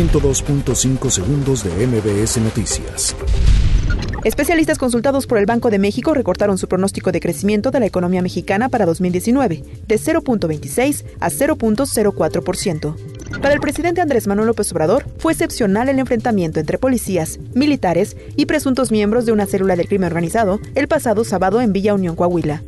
102.5 segundos de MBS Noticias. Especialistas consultados por el Banco de México recortaron su pronóstico de crecimiento de la economía mexicana para 2019 de 0.26 a 0.04%. Para el presidente Andrés Manuel López Obrador, fue excepcional el enfrentamiento entre policías, militares y presuntos miembros de una célula del crimen organizado el pasado sábado en Villa Unión, Coahuila.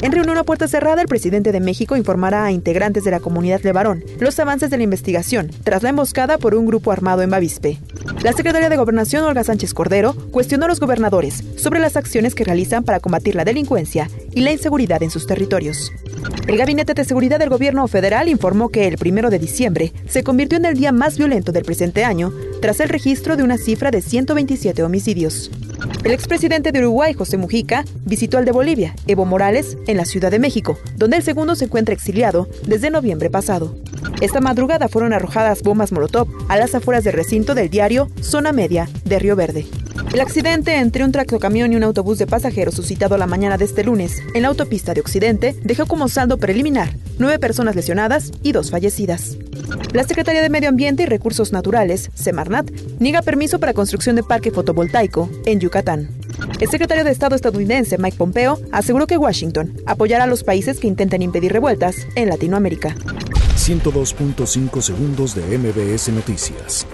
En reunión a puerta cerrada, el presidente de México informará a integrantes de la comunidad de Barón los avances de la investigación tras la emboscada por un grupo armado en Bavispe. La secretaria de Gobernación, Olga Sánchez Cordero, cuestionó a los gobernadores sobre las acciones que realizan para combatir la delincuencia y la inseguridad en sus territorios. El Gabinete de Seguridad del Gobierno Federal informó que el primero de diciembre se convirtió en el día más violento del presente año tras el registro de una cifra de 127 homicidios. El expresidente de Uruguay, José Mujica, visitó al de Bolivia, Evo Morales, en la Ciudad de México, donde el segundo se encuentra exiliado desde noviembre pasado. Esta madrugada fueron arrojadas bombas Molotov a las afueras del recinto del diario Zona Media de Río Verde. El accidente entre un tractocamión y un autobús de pasajeros suscitado la mañana de este lunes en la autopista de Occidente dejó como saldo preliminar nueve personas lesionadas y dos fallecidas. La Secretaría de Medio Ambiente y Recursos Naturales, Semarnat, niega permiso para construcción de parque fotovoltaico en Yucatán. El secretario de Estado estadounidense Mike Pompeo aseguró que Washington apoyará a los países que intenten impedir revueltas en Latinoamérica. 102.5 segundos de MBS Noticias.